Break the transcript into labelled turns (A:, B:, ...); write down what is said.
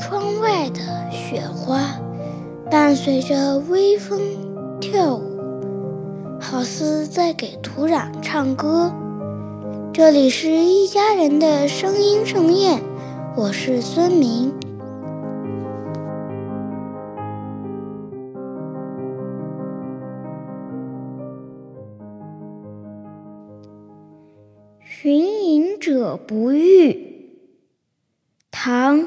A: 窗外的雪花伴随着微风跳舞，好似在给土壤唱歌。这里是一家人的声音盛宴，我是孙明。寻隐者不遇，唐·